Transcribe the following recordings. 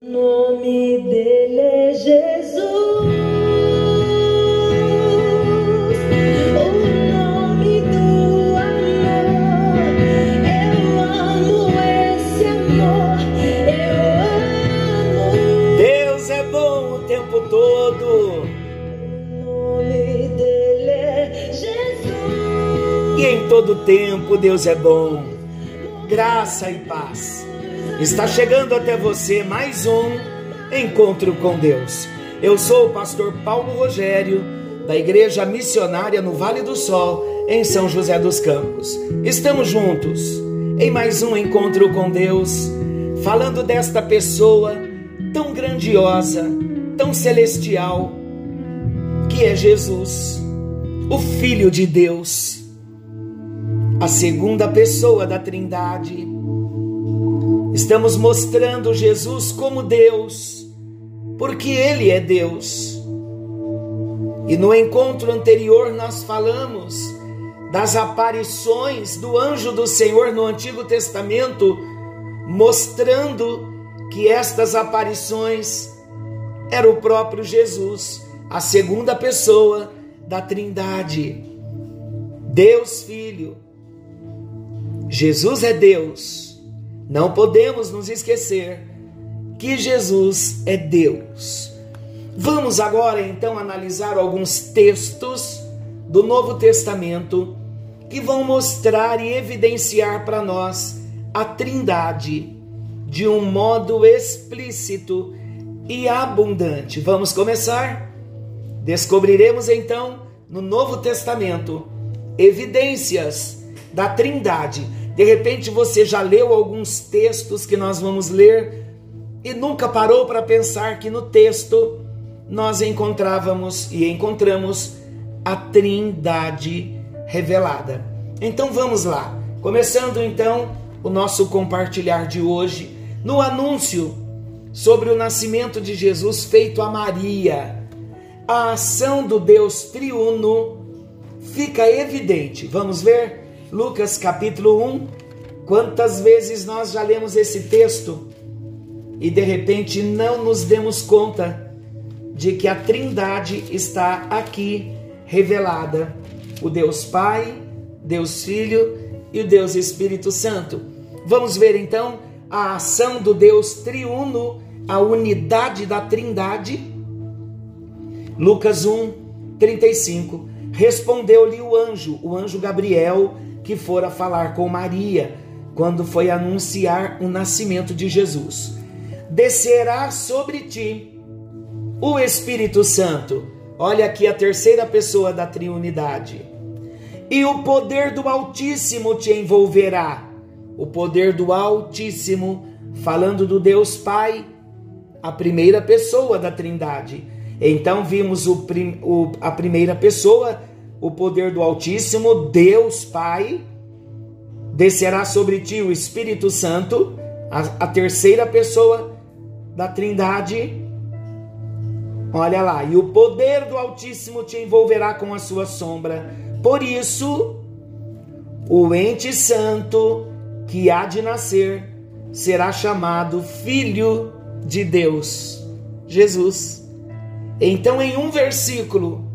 O nome dele é Jesus. O nome do amor. Eu amo esse amor. Eu amo. Deus é bom o tempo todo. O nome dele é Jesus. E em todo tempo Deus é bom. Graça e paz. Está chegando até você mais um encontro com Deus. Eu sou o pastor Paulo Rogério, da Igreja Missionária no Vale do Sol, em São José dos Campos. Estamos juntos em mais um encontro com Deus, falando desta pessoa tão grandiosa, tão celestial, que é Jesus, o Filho de Deus, a segunda pessoa da Trindade. Estamos mostrando Jesus como Deus, porque Ele é Deus. E no encontro anterior nós falamos das aparições do anjo do Senhor no Antigo Testamento, mostrando que estas aparições era o próprio Jesus, a segunda pessoa da Trindade. Deus Filho. Jesus é Deus. Não podemos nos esquecer que Jesus é Deus. Vamos agora então analisar alguns textos do Novo Testamento que vão mostrar e evidenciar para nós a Trindade de um modo explícito e abundante. Vamos começar? Descobriremos então no Novo Testamento evidências da Trindade. De repente você já leu alguns textos que nós vamos ler e nunca parou para pensar que no texto nós encontrávamos e encontramos a Trindade revelada. Então vamos lá. Começando então o nosso compartilhar de hoje no anúncio sobre o nascimento de Jesus feito a Maria. A ação do Deus triuno fica evidente. Vamos ver Lucas capítulo 1. Quantas vezes nós já lemos esse texto e de repente não nos demos conta de que a Trindade está aqui revelada: o Deus Pai, Deus Filho e o Deus Espírito Santo. Vamos ver então a ação do Deus triuno, a unidade da Trindade. Lucas 1, 35. Respondeu-lhe o anjo, o anjo Gabriel, que fora falar com Maria, quando foi anunciar o nascimento de Jesus. Descerá sobre ti o Espírito Santo. Olha aqui a terceira pessoa da triunidade. E o poder do Altíssimo te envolverá. O poder do Altíssimo, falando do Deus Pai, a primeira pessoa da Trindade. Então vimos o, o, a primeira pessoa, o poder do Altíssimo, Deus Pai. Descerá sobre ti o Espírito Santo, a, a terceira pessoa da Trindade. Olha lá, e o poder do Altíssimo te envolverá com a sua sombra. Por isso, o ente santo que há de nascer será chamado Filho de Deus, Jesus. Então, em um versículo,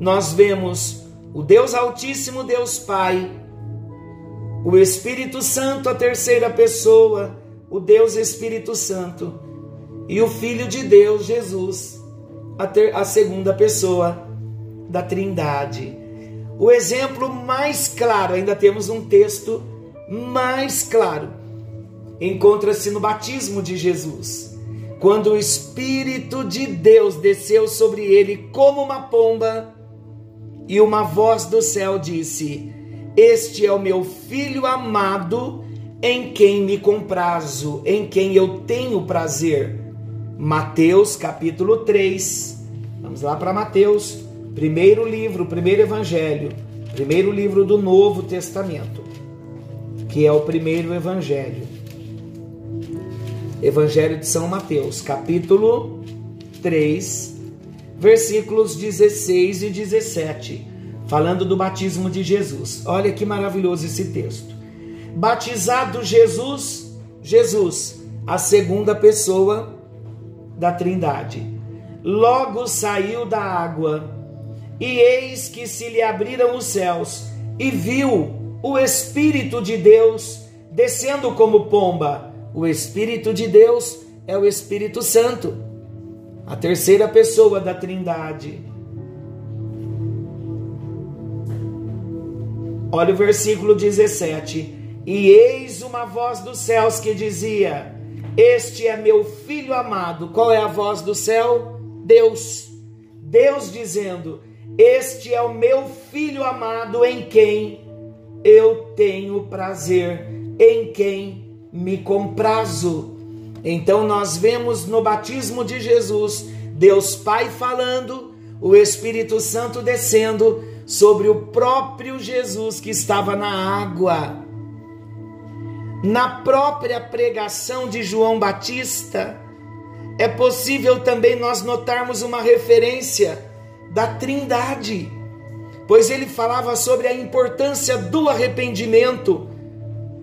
nós vemos o Deus Altíssimo, Deus Pai, o Espírito Santo, a terceira pessoa, o Deus Espírito Santo, e o Filho de Deus, Jesus, a, ter, a segunda pessoa da Trindade. O exemplo mais claro, ainda temos um texto mais claro, encontra-se no batismo de Jesus, quando o Espírito de Deus desceu sobre ele como uma pomba, e uma voz do céu disse: Este é o meu filho amado, em quem me comprazo, em quem eu tenho prazer. Mateus capítulo 3. Vamos lá para Mateus, primeiro livro, primeiro evangelho, primeiro livro do Novo Testamento, que é o primeiro evangelho. Evangelho de São Mateus, capítulo 3, versículos 16 e 17, falando do batismo de Jesus. Olha que maravilhoso esse texto. Batizado Jesus, Jesus, a segunda pessoa da Trindade. Logo saiu da água, e eis que se lhe abriram os céus, e viu o Espírito de Deus descendo como pomba. O Espírito de Deus é o Espírito Santo, a terceira pessoa da Trindade. Olha o versículo 17. E eis uma voz dos céus que dizia: Este é meu filho amado. Qual é a voz do céu? Deus. Deus dizendo: Este é o meu filho amado em quem eu tenho prazer, em quem me comprazo. Então nós vemos no batismo de Jesus Deus Pai falando, o Espírito Santo descendo sobre o próprio Jesus que estava na água. Na própria pregação de João Batista, é possível também nós notarmos uma referência da Trindade, pois ele falava sobre a importância do arrependimento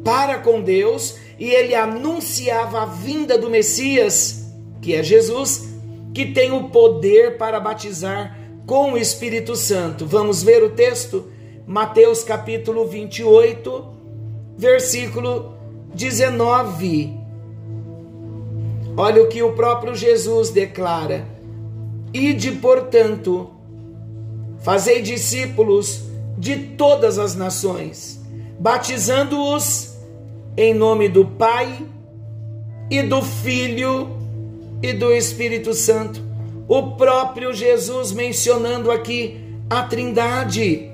para com Deus e ele anunciava a vinda do Messias, que é Jesus, que tem o poder para batizar com o Espírito Santo. Vamos ver o texto? Mateus capítulo 28, versículo 19. Olha o que o próprio Jesus declara: Ide, portanto, fazei discípulos de todas as nações, batizando-os em nome do Pai e do Filho e do Espírito Santo o próprio Jesus mencionando aqui a Trindade.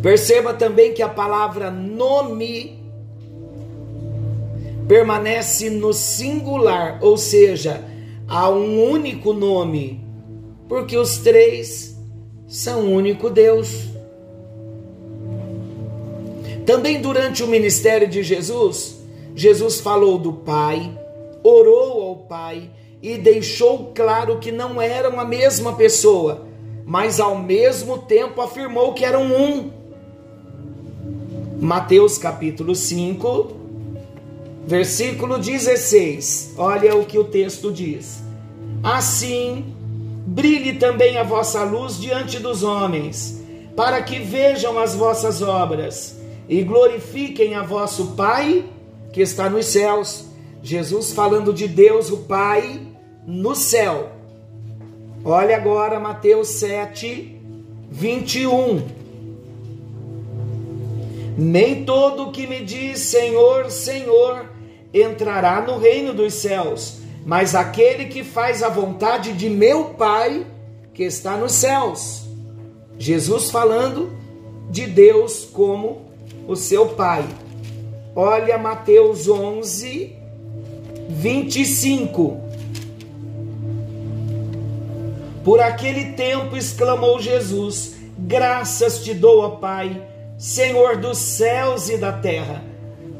Perceba também que a palavra nome permanece no singular, ou seja, há um único nome, porque os três são um único Deus. Também durante o ministério de Jesus, Jesus falou do Pai, orou ao Pai e deixou claro que não eram a mesma pessoa, mas ao mesmo tempo afirmou que eram um. Mateus capítulo 5, versículo 16. Olha o que o texto diz. Assim, brilhe também a vossa luz diante dos homens, para que vejam as vossas obras e glorifiquem a vosso Pai que está nos céus. Jesus falando de Deus, o Pai, no céu. Olha agora Mateus 7, 21. Nem todo que me diz Senhor, Senhor entrará no reino dos céus, mas aquele que faz a vontade de meu Pai que está nos céus. Jesus falando de Deus como o seu Pai. Olha Mateus 11, 25. Por aquele tempo exclamou Jesus: Graças te dou, ó Pai, Senhor dos céus e da terra,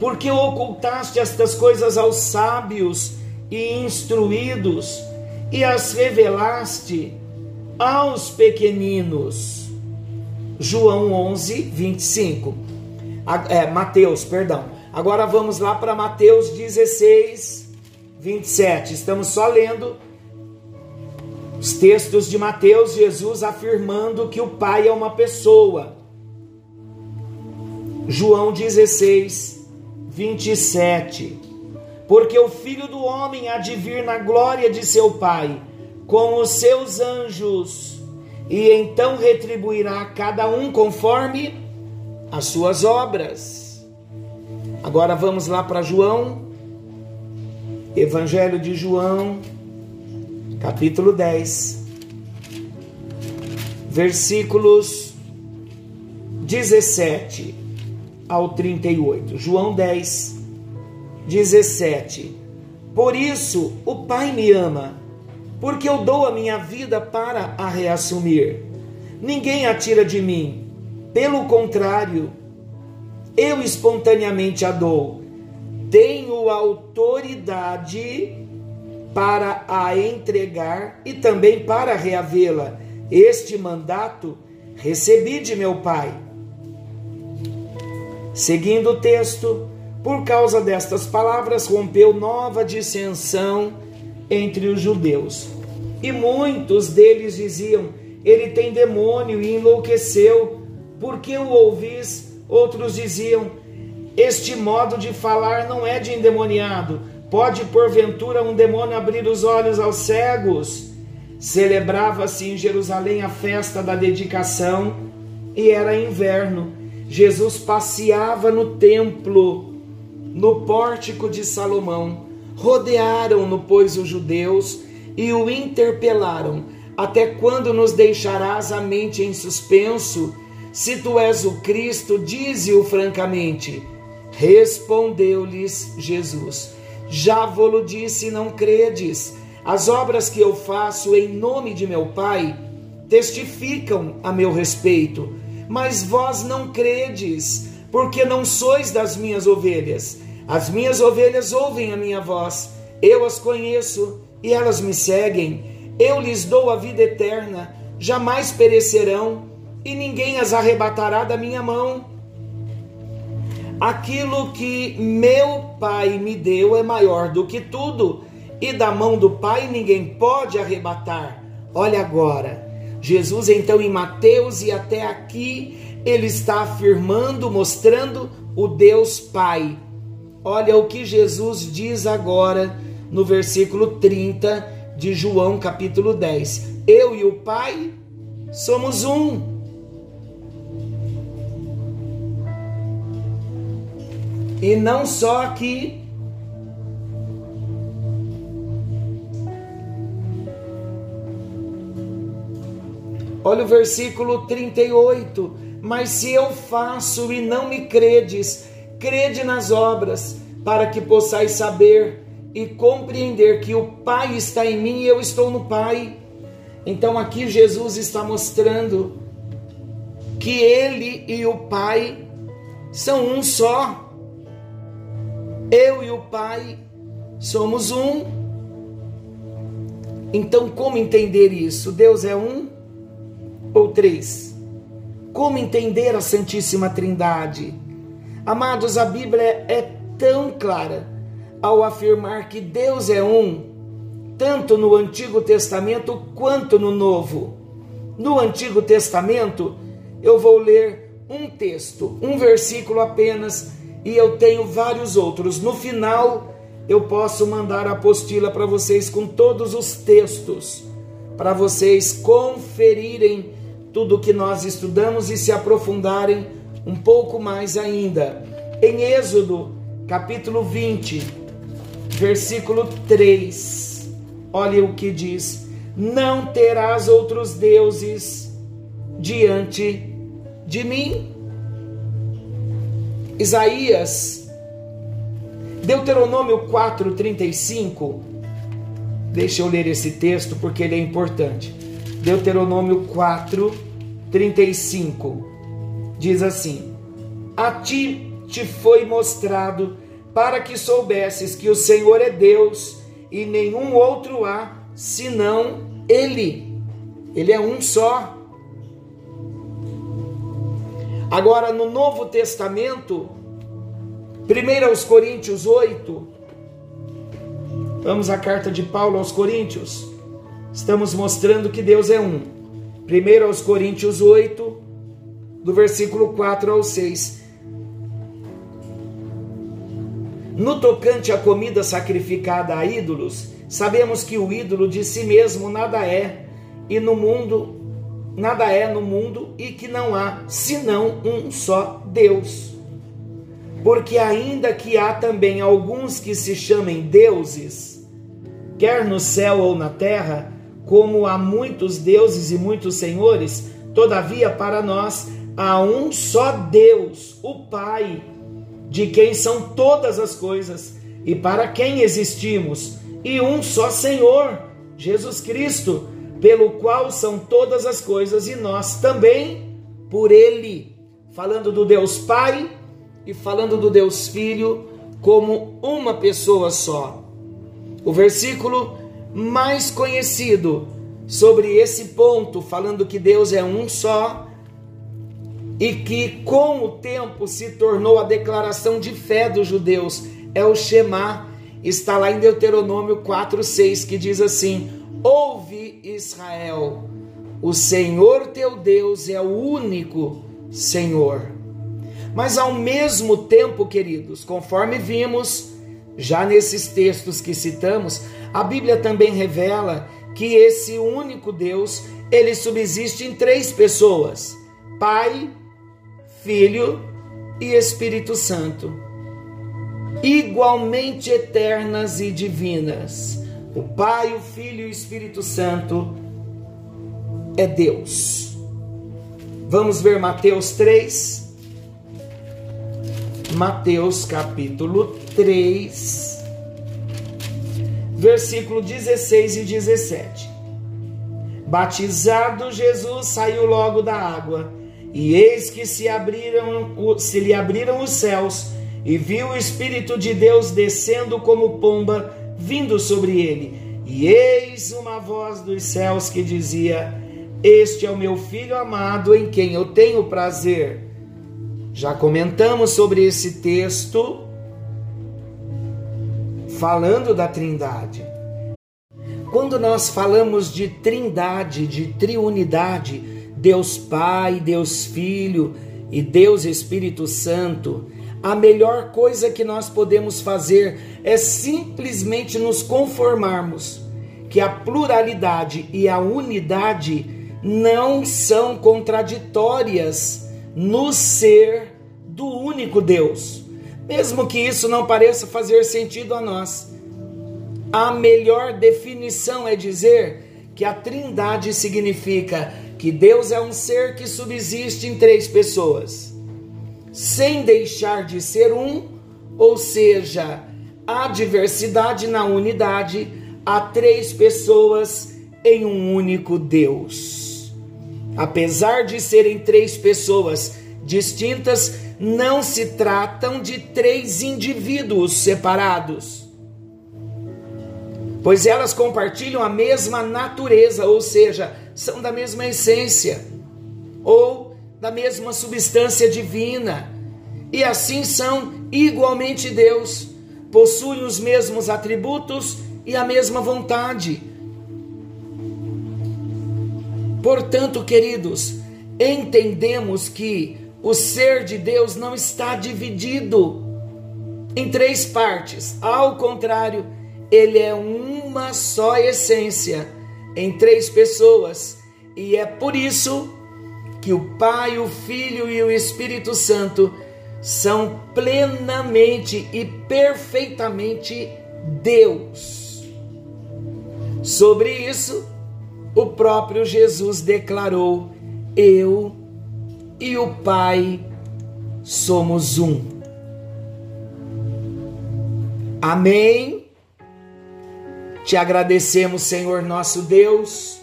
porque ocultaste estas coisas aos sábios e instruídos e as revelaste aos pequeninos. João 11, 25. É, Mateus, perdão. Agora vamos lá para Mateus 16, 27. Estamos só lendo os textos de Mateus, Jesus afirmando que o Pai é uma pessoa. João 16, 27. Porque o Filho do Homem há de vir na glória de seu Pai, com os seus anjos, e então retribuirá cada um conforme as suas obras. Agora vamos lá para João, Evangelho de João, capítulo 10, versículos 17 ao 38. João 10, 17. Por isso o Pai me ama, porque eu dou a minha vida para a reassumir. Ninguém a tira de mim, pelo contrário, eu espontaneamente a dou. Tenho autoridade para a entregar e também para reavê-la. Este mandato recebi de meu Pai. Seguindo o texto, Por causa destas palavras, rompeu nova dissensão entre os judeus. E muitos deles diziam: Ele tem demônio e enlouqueceu. Por que o ouvis? Outros diziam: Este modo de falar não é de endemoniado. Pode, porventura, um demônio abrir os olhos aos cegos? Celebrava-se em Jerusalém a festa da dedicação e era inverno. Jesus passeava no templo, no pórtico de Salomão. Rodearam-no, pois, os judeus e o interpelaram: Até quando nos deixarás a mente em suspenso? Se tu és o Cristo, dize-o francamente. Respondeu-lhes Jesus: Já vou-lo disse não credes. As obras que eu faço em nome de meu Pai testificam a meu respeito, mas vós não credes, porque não sois das minhas ovelhas. As minhas ovelhas ouvem a minha voz, eu as conheço e elas me seguem. Eu lhes dou a vida eterna, jamais perecerão e ninguém as arrebatará da minha mão. Aquilo que meu Pai me deu é maior do que tudo, e da mão do Pai ninguém pode arrebatar. Olha agora, Jesus então em Mateus e até aqui ele está afirmando, mostrando o Deus Pai. Olha o que Jesus diz agora no versículo 30 de João, capítulo 10. Eu e o Pai somos um. E não só aqui. Olha o versículo 38. Mas se eu faço e não me credes, crede nas obras, para que possais saber e compreender que o Pai está em mim e eu estou no Pai. Então aqui Jesus está mostrando que ele e o Pai são um só. Eu e o Pai somos um. Então, como entender isso? Deus é um ou três? Como entender a Santíssima Trindade? Amados, a Bíblia é tão clara ao afirmar que Deus é um, tanto no Antigo Testamento quanto no Novo. No Antigo Testamento, eu vou ler um texto, um versículo apenas, e eu tenho vários outros. No final, eu posso mandar a apostila para vocês com todos os textos, para vocês conferirem tudo que nós estudamos e se aprofundarem um pouco mais ainda. Em Êxodo, capítulo 20, versículo 3. Olha o que diz: Não terás outros deuses diante de mim. Isaías, Deuteronômio 4:35. Deixa eu ler esse texto porque ele é importante. Deuteronômio 4:35 diz assim: A ti te foi mostrado para que soubesses que o Senhor é Deus e nenhum outro há senão Ele. Ele é um só. Agora, no Novo Testamento, 1 aos Coríntios 8, vamos à carta de Paulo aos Coríntios, estamos mostrando que Deus é um. 1 aos Coríntios 8, do versículo 4 ao 6. No tocante à comida sacrificada a ídolos, sabemos que o ídolo de si mesmo nada é, e no mundo nada é no mundo e que não há senão um só Deus. Porque ainda que há também alguns que se chamem deuses, quer no céu ou na terra, como há muitos deuses e muitos senhores, todavia para nós há um só Deus, o Pai, de quem são todas as coisas e para quem existimos, e um só Senhor, Jesus Cristo, pelo qual são todas as coisas e nós também por Ele. Falando do Deus Pai e falando do Deus Filho como uma pessoa só. O versículo mais conhecido sobre esse ponto, falando que Deus é um só, e que com o tempo se tornou a declaração de fé dos judeus. É o Shema, está lá em Deuteronômio 4:6 que diz assim: Ouve Israel, o Senhor teu Deus é o único Senhor. Mas ao mesmo tempo, queridos, conforme vimos já nesses textos que citamos, a Bíblia também revela que esse único Deus, ele subsiste em três pessoas: Pai, Filho e Espírito Santo, igualmente eternas e divinas. O Pai, o Filho e o Espírito Santo é Deus. Vamos ver Mateus 3. Mateus capítulo 3, versículo 16 e 17. Batizado Jesus saiu logo da água, e eis que se abriram se lhe abriram os céus, e viu o espírito de Deus descendo como pomba vindo sobre ele. E eis uma voz dos céus que dizia: Este é o meu filho amado, em quem eu tenho prazer. Já comentamos sobre esse texto falando da Trindade. Quando nós falamos de Trindade, de triunidade, Deus Pai, Deus Filho e Deus Espírito Santo, a melhor coisa que nós podemos fazer é simplesmente nos conformarmos que a pluralidade e a unidade não são contraditórias no ser do único Deus, mesmo que isso não pareça fazer sentido a nós. A melhor definição é dizer que a Trindade significa que Deus é um ser que subsiste em três pessoas, sem deixar de ser um, ou seja, há diversidade na unidade, há três pessoas em um único Deus. Apesar de serem três pessoas distintas, não se tratam de três indivíduos separados, pois elas compartilham a mesma natureza, ou seja, são da mesma essência ou da mesma substância divina, e assim são igualmente Deus, possuem os mesmos atributos e a mesma vontade. Portanto, queridos, entendemos que o ser de Deus não está dividido em três partes. Ao contrário, ele é uma só essência em três pessoas. E é por isso que o Pai, o Filho e o Espírito Santo são plenamente e perfeitamente Deus. Sobre isso, o próprio Jesus declarou: Eu e o Pai somos um. Amém. Te agradecemos, Senhor nosso Deus,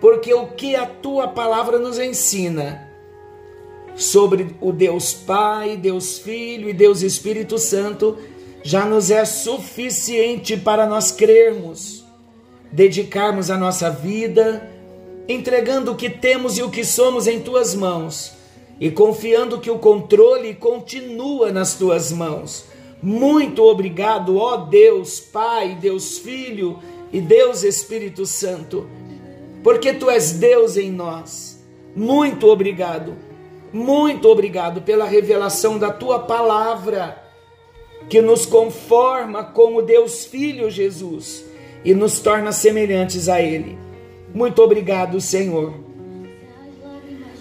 porque o que a tua palavra nos ensina sobre o Deus Pai, Deus Filho e Deus Espírito Santo já nos é suficiente para nós crermos, dedicarmos a nossa vida, entregando o que temos e o que somos em tuas mãos e confiando que o controle continua nas tuas mãos. Muito obrigado, ó Deus Pai, Deus Filho e Deus Espírito Santo, porque tu és Deus em nós. Muito obrigado, muito obrigado pela revelação da tua palavra, que nos conforma com o Deus Filho Jesus e nos torna semelhantes a Ele. Muito obrigado, Senhor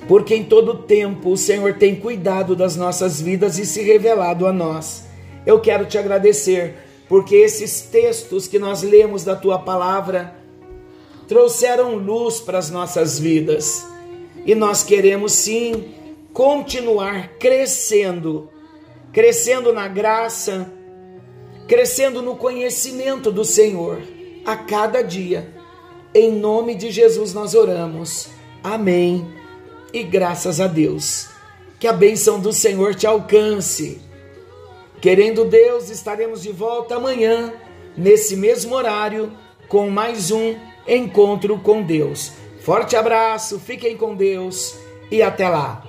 porque em todo tempo o Senhor tem cuidado das nossas vidas e se revelado a nós. Eu quero te agradecer, porque esses textos que nós lemos da tua palavra trouxeram luz para as nossas vidas. E nós queremos sim continuar crescendo, crescendo na graça, crescendo no conhecimento do Senhor a cada dia. Em nome de Jesus nós oramos. Amém e graças a Deus. Que a bênção do Senhor te alcance. Querendo Deus, estaremos de volta amanhã, nesse mesmo horário, com mais um encontro com Deus. Forte abraço, fiquem com Deus e até lá.